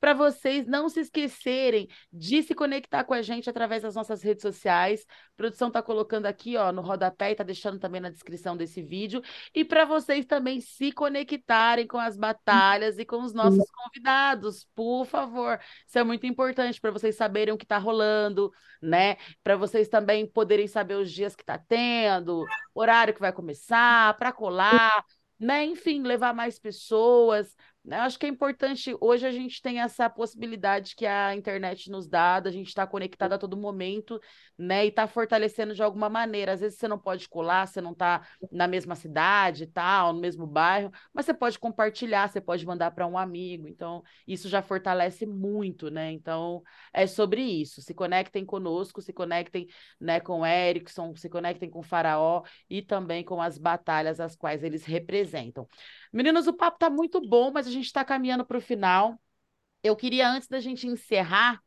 para vocês não se esquecerem de se conectar com a gente através das nossas redes sociais. A produção está colocando aqui ó, no rodapé e está deixando também na descrição desse vídeo. E para vocês também se conectarem com as batalhas e com os nossos convidados, por favor. Isso é muito importante para vocês saberem o que está rolando, né? Para vocês também poderem saber os dias que está tendo, horário que vai começar, para colar. Né? Enfim, levar mais pessoas, eu acho que é importante, hoje a gente tem essa possibilidade que a internet nos dá, a gente está conectado a todo momento, né? E está fortalecendo de alguma maneira. Às vezes você não pode colar, você não está na mesma cidade tal, no mesmo bairro, mas você pode compartilhar, você pode mandar para um amigo. Então, isso já fortalece muito, né? Então, é sobre isso. Se conectem conosco, se conectem né, com Erickson, se conectem com Faraó e também com as batalhas as quais eles representam. Meninos, o papo está muito bom, mas a gente está caminhando para o final. Eu queria, antes da gente encerrar,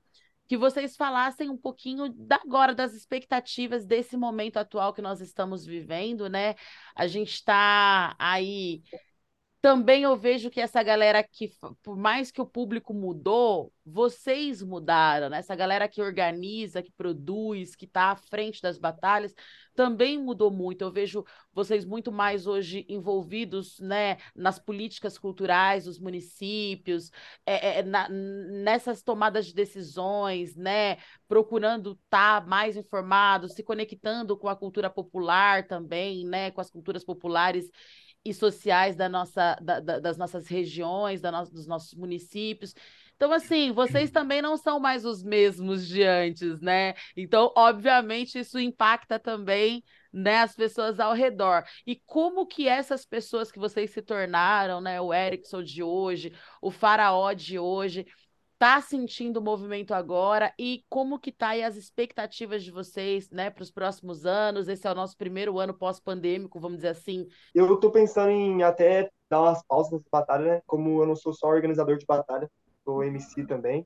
que vocês falassem um pouquinho da, agora das expectativas desse momento atual que nós estamos vivendo, né? A gente está aí também eu vejo que essa galera que, por mais que o público mudou, vocês mudaram, né? Essa galera que organiza, que produz, que está à frente das batalhas, também mudou muito. Eu vejo vocês muito mais hoje envolvidos, né, nas políticas culturais dos municípios, é, é, na, nessas tomadas de decisões, né, procurando estar tá mais informados, se conectando com a cultura popular também, né, com as culturas populares e sociais da nossa, da, da, das nossas regiões, da no, dos nossos municípios. Então, assim, vocês também não são mais os mesmos de antes, né? Então, obviamente, isso impacta também né, as pessoas ao redor. E como que essas pessoas que vocês se tornaram, né, o Erickson de hoje, o Faraó de hoje, está sentindo o movimento agora e como que tá aí as expectativas de vocês, né, para os próximos anos? Esse é o nosso primeiro ano pós-pandêmico, vamos dizer assim. Eu estou pensando em até dar umas pausas nessa batalha, né? Como eu não sou só organizador de batalha, sou MC também.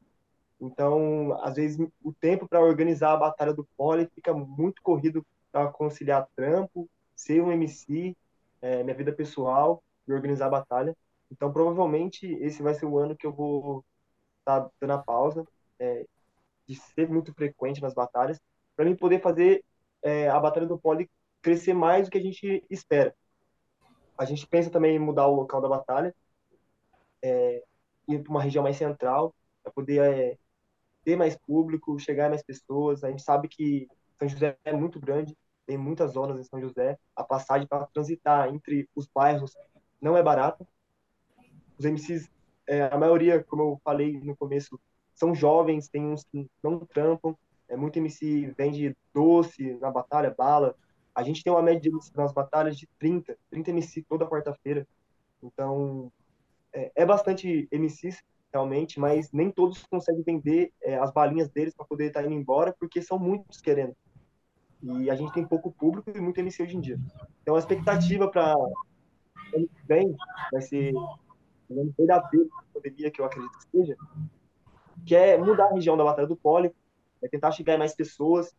Então, às vezes o tempo para organizar a batalha do pole fica muito corrido para conciliar trampo, ser um MC, é, minha vida pessoal e organizar a batalha. Então, provavelmente esse vai ser o ano que eu vou tá dando a pausa, é, de ser muito frequente nas batalhas, para mim poder fazer é, a batalha do pole crescer mais do que a gente espera. A gente pensa também em mudar o local da batalha, é, ir para uma região mais central, para poder é, ter mais público, chegar mais pessoas. A gente sabe que São José é muito grande, tem muitas zonas em São José. A passagem para transitar entre os bairros não é barata. Os MCs é, a maioria, como eu falei no começo, são jovens, tem uns que não trampam, é, muito MC vende doce na batalha, bala. A gente tem uma média de MC nas batalhas de 30, 30 MC toda quarta-feira. Então, é, é, bastante MCs, realmente, mas nem todos conseguem vender é, as balinhas deles para poder estar tá indo embora, porque são muitos querendo. E a gente tem pouco público e muito MC hoje em dia. Então, a expectativa para vem vai ser não verdadeiro da pandemia, que eu acredito que seja, que é mudar a região da Batalha do Poli, é tentar chegar em mais pessoas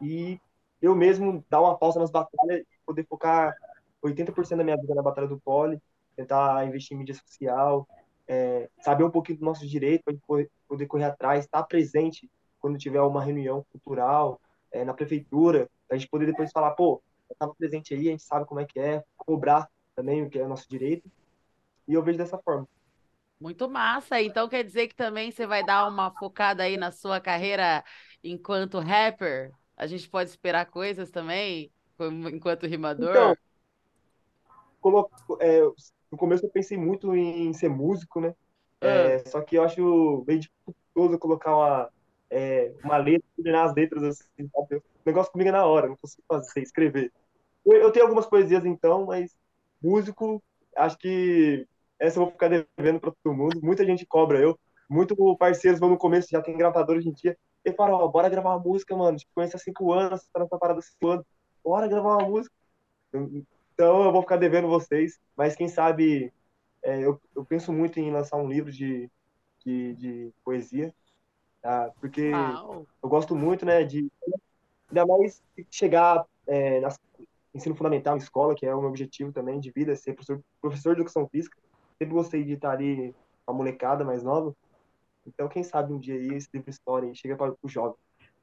e eu mesmo dar uma pausa nas batalhas e poder focar 80% da minha vida na Batalha do Poli, tentar investir em mídia social, é, saber um pouquinho do nosso direito para poder correr atrás, estar presente quando tiver uma reunião cultural é, na prefeitura, a gente poder depois falar, pô, estava presente aí, a gente sabe como é que é, cobrar também o que é o nosso direito. E eu vejo dessa forma. Muito massa. Então quer dizer que também você vai dar uma focada aí na sua carreira enquanto rapper? A gente pode esperar coisas também enquanto rimador? Então, coloco, é, no começo eu pensei muito em ser músico, né? É, ah. Só que eu acho bem dificultoso colocar uma, é, uma letra, coordenar as letras assim, sabe? O negócio comigo é na hora, não consigo fazer, escrever. Eu, eu tenho algumas poesias então, mas músico, acho que essa eu vou ficar devendo para todo mundo. Muita gente cobra eu. Muito parceiros vão no começo, já tem gravador hoje em dia. E fala, ó, bora gravar uma música, mano. Tipo, conhece há cinco anos, tá nessa parada há cinco anos. Bora gravar uma música. Então eu vou ficar devendo vocês. Mas quem sabe, é, eu, eu penso muito em lançar um livro de, de, de poesia. Tá? Porque Uau. eu gosto muito, né, de ainda mais chegar é, na ensino fundamental, escola, que é o meu objetivo também de vida, ser professor, professor de educação física sempre gostei de estar ali com a molecada mais nova. Então, quem sabe um dia aí esse livro história chega para o jovem.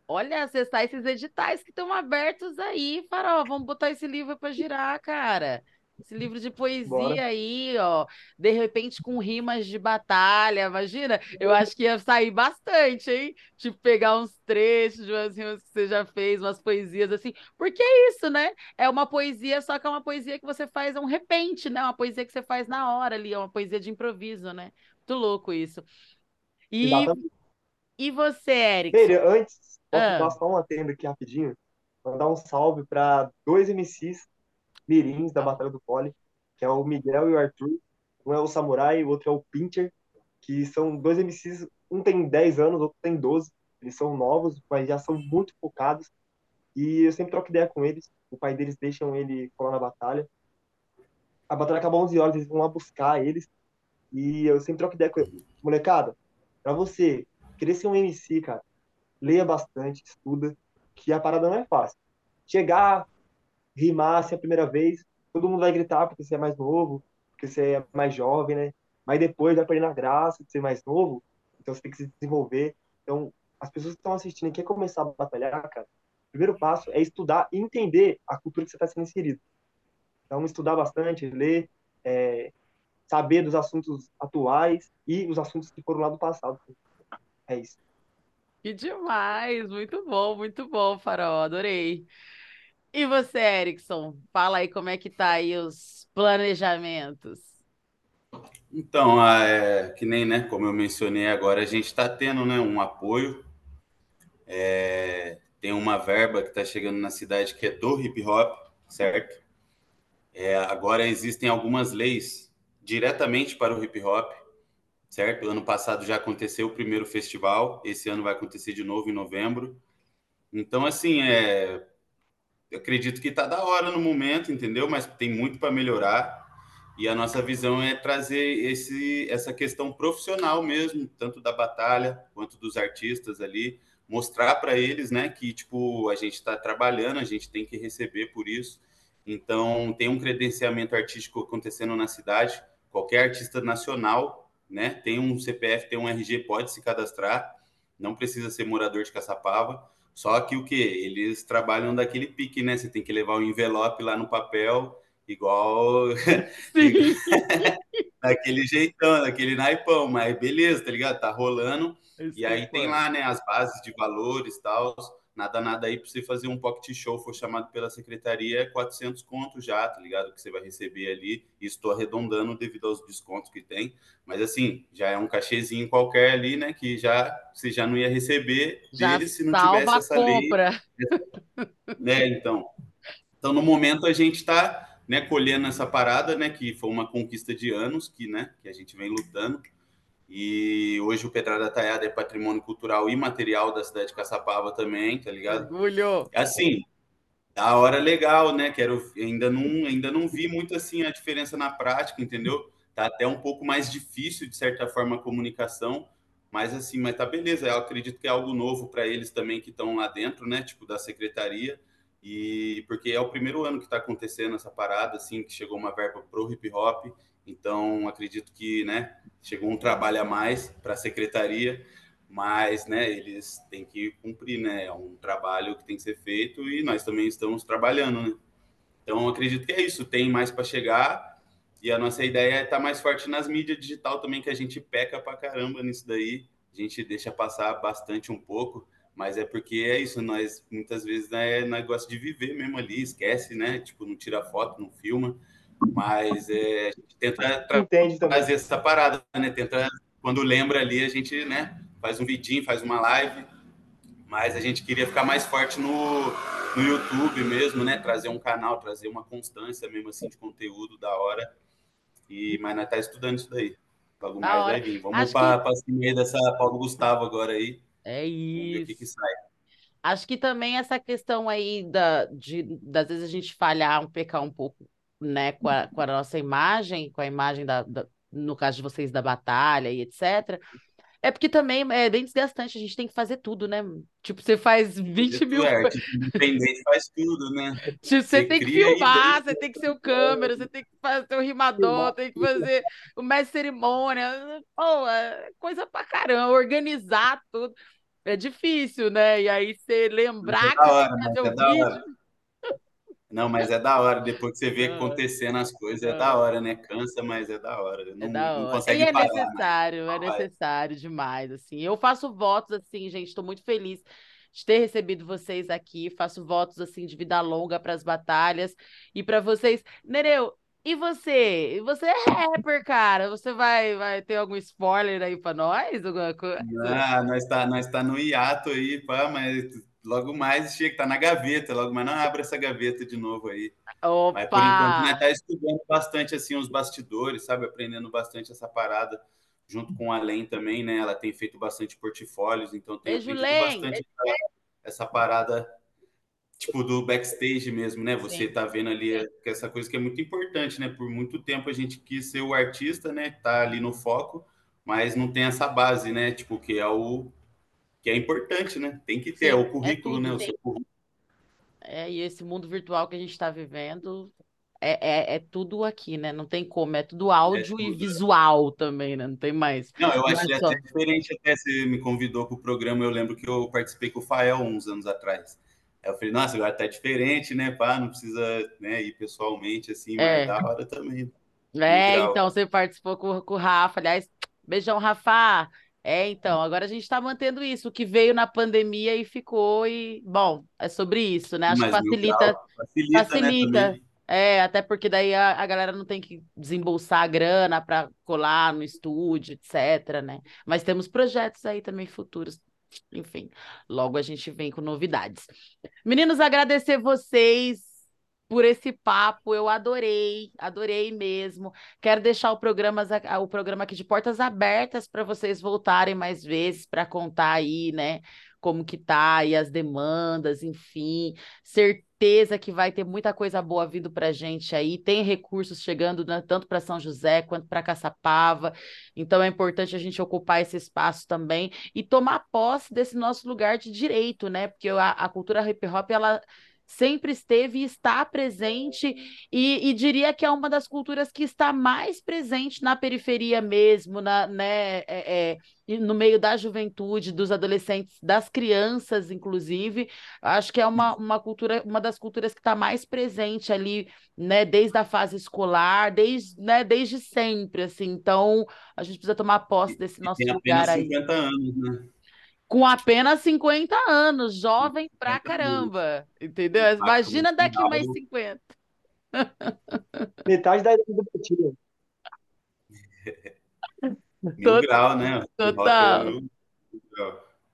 Olha, acessar esses editais que estão abertos aí, Farol. Vamos botar esse livro para girar, cara. Esse livro de poesia Bora. aí, ó, de repente com rimas de batalha, imagina? Eu acho que ia sair bastante, hein? Tipo, pegar uns trechos de umas rimas que você já fez, umas poesias assim. Porque é isso, né? É uma poesia, só que é uma poesia que você faz, um repente, né? Uma poesia que você faz na hora ali, é uma poesia de improviso, né? Muito louco isso. E, e você, Eric? antes, posso ah. dar só um atendo aqui rapidinho? Mandar um salve para dois MCs mirins da Batalha do Pole, que é o Miguel e o Arthur. Um é o Samurai, o outro é o Pincher, que são dois MCs, um tem 10 anos, outro tem 12. Eles são novos, mas já são muito focados. E eu sempre troco ideia com eles. O pai deles deixam ele colar na batalha. A batalha acaba 11 horas, eles vão lá buscar eles. E eu sempre troco ideia com eles. Molecada, pra você querer ser um MC, cara, leia bastante, estuda, que a parada não é fácil. Chegar, rimasse a primeira vez, todo mundo vai gritar porque você é mais novo, porque você é mais jovem, né? Mas depois vai perdendo a graça de ser mais novo, então você tem que se desenvolver. Então, as pessoas que estão assistindo e querem começar a batalhar, cara, o primeiro passo é estudar e entender a cultura que você está sendo inserido. Então, estudar bastante, ler, é, saber dos assuntos atuais e os assuntos que foram lá do passado. É isso. Que demais! Muito bom, muito bom, Farol. Adorei. E você, Erickson, fala aí como é que tá aí os planejamentos. Então, é, que nem, né, como eu mencionei agora, a gente está tendo né, um apoio. É, tem uma verba que está chegando na cidade que é do hip hop, certo? É, agora existem algumas leis diretamente para o hip hop, certo? Ano passado já aconteceu o primeiro festival, esse ano vai acontecer de novo em novembro. Então, assim, é, acredito que está da hora no momento, entendeu? Mas tem muito para melhorar. E a nossa visão é trazer esse, essa questão profissional mesmo, tanto da batalha quanto dos artistas ali, mostrar para eles, né, que tipo a gente está trabalhando, a gente tem que receber por isso. Então tem um credenciamento artístico acontecendo na cidade. Qualquer artista nacional, né, tem um CPF, tem um RG, pode se cadastrar. Não precisa ser morador de Caçapava. Só que o que? Eles trabalham daquele pique, né? Você tem que levar o envelope lá no papel, igual. daquele jeitão, daquele naipão, mas beleza, tá ligado? Tá rolando. e aí tem lá, né, as bases de valores e tal nada, nada aí para você fazer um pocket show, for chamado pela secretaria, é 400 contos já, tá ligado? Que você vai receber ali. E estou arredondando devido aos descontos que tem. Mas assim, já é um cachezinho qualquer ali, né? Que já você já não ia receber já dele se não tivesse essa compra. lei. né, então. Então, no momento, a gente está né, colhendo essa parada, né? Que foi uma conquista de anos que, né, que a gente vem lutando. E hoje o Pedrada Taiada é patrimônio cultural e material da cidade de Caçapava também, tá ligado? Orgulho! Assim, a hora legal, né? Quero, ainda, não, ainda não vi muito assim a diferença na prática, entendeu? Tá até um pouco mais difícil, de certa forma, a comunicação, mas assim, mas tá beleza. Eu acredito que é algo novo para eles também que estão lá dentro, né? Tipo, da secretaria. E porque é o primeiro ano que está acontecendo essa parada, assim, que chegou uma verba pro hip hop Então, acredito que, né, chegou um trabalho a mais para a secretaria, mas, né, eles têm que cumprir, né, é um trabalho que tem que ser feito e nós também estamos trabalhando, né? Então, acredito que é isso, tem mais para chegar e a nossa ideia é estar tá mais forte nas mídias digital também, que a gente peca para caramba nisso daí, a gente deixa passar bastante um pouco, mas é porque é isso, nós muitas vezes né, nós gosta de viver mesmo ali, esquece, né? Tipo, não tira foto, não filma, mas é, a gente tenta tra trazer essa parada, né? Tenta, quando lembra ali, a gente, né, faz um vidinho, faz uma live, mas a gente queria ficar mais forte no, no YouTube mesmo, né? Trazer um canal, trazer uma constância mesmo assim de conteúdo da hora. E, mas nós tá estudando isso daí. Logo mais vai vir. Vamos para que... cima dessa Paulo Gustavo agora aí. É isso. o que, que sai. Acho que também essa questão aí da, de, das vezes a gente falhar, um pecar um pouco, né, com a, com a nossa imagem, com a imagem da, da, no caso de vocês da batalha e etc. É porque também é bem desgastante, a gente tem que fazer tudo, né? Tipo, você faz 20 mil. É, tipo, independente faz tudo, né? Tipo, você, você tem que filmar, você tem que ser o câmera, você tem que fazer o rimador, tem que fazer o mestre cerimônia. Pô, é coisa pra caramba, organizar tudo. É difícil, né? E aí você lembrar é que hora, tem que fazer o é vídeo. Não, mas é da hora. Depois que você vê acontecendo as coisas, é da hora, né? Cansa, mas é da hora. Não, é da hora. não consegue e é parar, necessário, né? é necessário demais, assim. Eu faço votos, assim, gente, estou muito feliz de ter recebido vocês aqui. Faço votos, assim, de vida longa para as batalhas e para vocês. Nereu, e você? Você é rapper, cara. Você vai, vai ter algum spoiler aí para nós? Alguma coisa? Ah, nós tá, nós tá no hiato aí, pá, mas logo mais chega, tá na gaveta, logo mais não abre essa gaveta de novo aí. Opa! Mas por enquanto né, tá estudando bastante assim os bastidores, sabe, aprendendo bastante essa parada junto com a Len também, né? Ela tem feito bastante portfólios, então tem Beijo, bastante essa, essa, parada tipo do backstage mesmo, né? Você Sim. tá vendo ali essa coisa que é muito importante, né? Por muito tempo a gente quis ser o artista, né? Tá ali no foco, mas não tem essa base, né? Tipo que é o que é importante, né? Tem que ter, é o currículo, é tudo, né? O seu currículo. É, e esse mundo virtual que a gente está vivendo é, é, é, tudo aqui, né? Não tem como, é tudo áudio é tudo, e visual também, né? Não tem mais. Não, eu achei só... até diferente, até você me convidou para o programa, eu lembro que eu participei com o Fael uns anos atrás. Eu falei, nossa, agora tá diferente, né? Pá, não precisa né, ir pessoalmente, assim, mas é. da hora também. É, então você participou com, com o Rafa, aliás, beijão, Rafa. É, então, agora a gente está mantendo isso, o que veio na pandemia e ficou, e, bom, é sobre isso, né? Acho Mas que facilita. Facilita, facilita. Né, é, até porque daí a, a galera não tem que desembolsar a grana para colar no estúdio, etc, né? Mas temos projetos aí também futuros. Enfim, logo a gente vem com novidades. Meninos, agradecer vocês por esse papo. Eu adorei, adorei mesmo. Quero deixar o programa, o programa aqui de portas abertas para vocês voltarem mais vezes para contar aí, né? Como que tá e as demandas, enfim. Certeza que vai ter muita coisa boa vindo para gente aí. Tem recursos chegando né, tanto para São José quanto para Caçapava. Então é importante a gente ocupar esse espaço também e tomar posse desse nosso lugar de direito, né? Porque a, a cultura hip hop ela sempre esteve e está presente, e, e, diria que é uma das culturas que está mais presente na periferia mesmo, na, né, é, é, no meio da juventude, dos adolescentes, das crianças, inclusive. Acho que é uma, uma cultura, uma das culturas que está mais presente ali, né, desde a fase escolar, desde, né, desde sempre, assim. Então, a gente precisa tomar posse desse nosso lugar aí. 50 anos, né? Com apenas 50 anos, jovem pra caramba, entendeu? Imagina daqui mais 50. Metade da idade do Betinho. Mil grau, né? Total.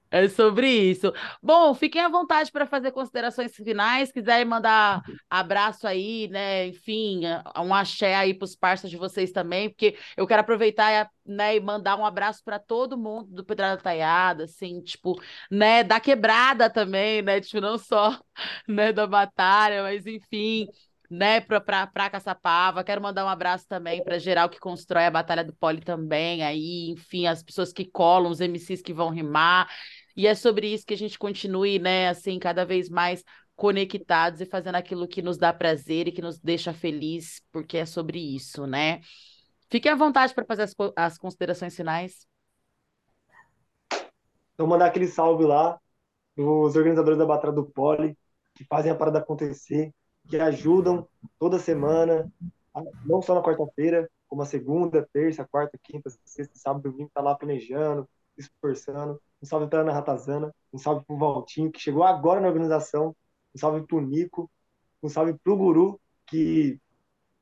É sobre isso. Bom, fiquem à vontade para fazer considerações finais. Quiserem mandar abraço aí, né? Enfim, um axé aí para os parceiros de vocês também, porque eu quero aproveitar né, e mandar um abraço para todo mundo do Pedrada Taiada, assim, tipo, né, da quebrada também, né? Tipo, não só né, da batalha, mas enfim né, para Caçapava. Quero mandar um abraço também para geral que constrói a Batalha do Poli também, aí, enfim, as pessoas que colam, os MCs que vão rimar. E é sobre isso que a gente continue, né, assim, cada vez mais conectados e fazendo aquilo que nos dá prazer e que nos deixa feliz, porque é sobre isso, né? Fique à vontade para fazer as, as considerações finais. Então, mandar aquele salve lá os organizadores da Batalha do Poli, que fazem a parada acontecer, que ajudam toda semana, não só na quarta-feira, como a segunda, terça, quarta, quinta, sexta, sábado, domingo, tá lá planejando, se esforçando. Um salve para Ana Ratazana, um salve pro Valtinho, que chegou agora na organização, um salve pro Nico, um salve pro Guru, que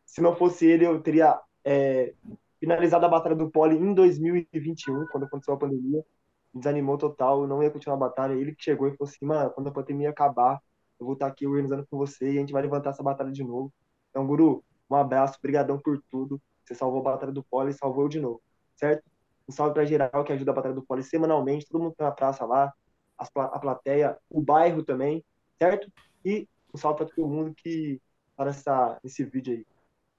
se não fosse ele, eu teria é, finalizado a Batalha do Poli em 2021, quando aconteceu a pandemia. Me desanimou total, eu não ia continuar a batalha. Ele que chegou e falou assim, mano, quando a pandemia acabar, eu vou estar aqui organizando com você e a gente vai levantar essa batalha de novo. Então, Guru, um abraço, brigadão por tudo. Você salvou a Batalha do Poli e salvou eu de novo, certo? Um salve para geral que ajuda a Batalha do Poli semanalmente, todo mundo tá na praça lá, a plateia, o bairro também, certo? E um salve para todo mundo que tá nessa, nesse vídeo aí.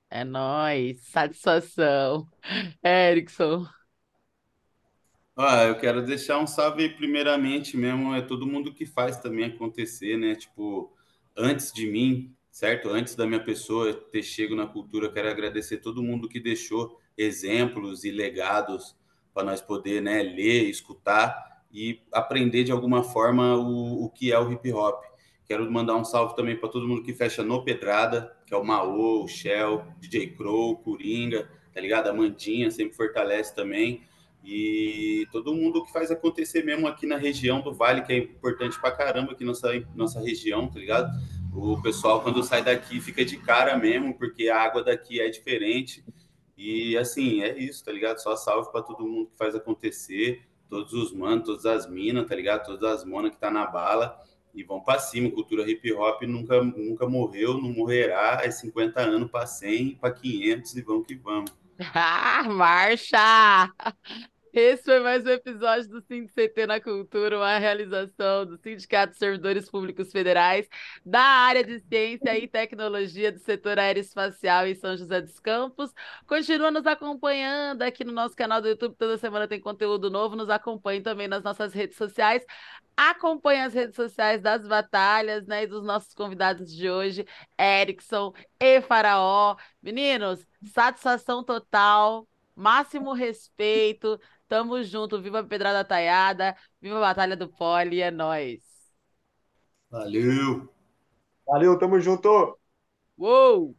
É nóis, satisfação. Erickson. Ah, eu quero deixar um salve primeiramente mesmo, é todo mundo que faz também acontecer, né? Tipo, antes de mim, certo? Antes da minha pessoa ter chego na cultura, quero agradecer todo mundo que deixou exemplos e legados para nós poder, né, ler, escutar e aprender de alguma forma o, o que é o hip hop. Quero mandar um salve também para todo mundo que fecha no Pedrada, que é o Maô, o Shell, DJ Crow, Coringa, tá ligado? A Mandinha sempre fortalece também. E todo mundo que faz acontecer mesmo aqui na região do Vale, que é importante pra caramba aqui nossa nossa região, tá ligado? O pessoal, quando sai daqui, fica de cara mesmo, porque a água daqui é diferente. E assim, é isso, tá ligado? Só salve para todo mundo que faz acontecer, todos os manos, todas as minas, tá ligado? Todas as monas que tá na bala. E vão para cima, cultura hip hop nunca, nunca morreu, não morrerá. É 50 anos para 100, para 500 e vamos que vamos. Ah, marcha! Esse foi mais um episódio do CT na Cultura, uma realização do Sindicato de Servidores Públicos Federais da área de Ciência e Tecnologia do setor aeroespacial em São José dos Campos. Continua nos acompanhando aqui no nosso canal do YouTube, toda semana tem conteúdo novo. Nos acompanhe também nas nossas redes sociais. Acompanhe as redes sociais das batalhas, né, e dos nossos convidados de hoje, Erickson e Faraó. Meninos, satisfação total, máximo respeito. Tamo junto, viva a Pedrada Taiada, viva a Batalha do Poli, é nóis. Valeu. Valeu, tamo junto. Uou!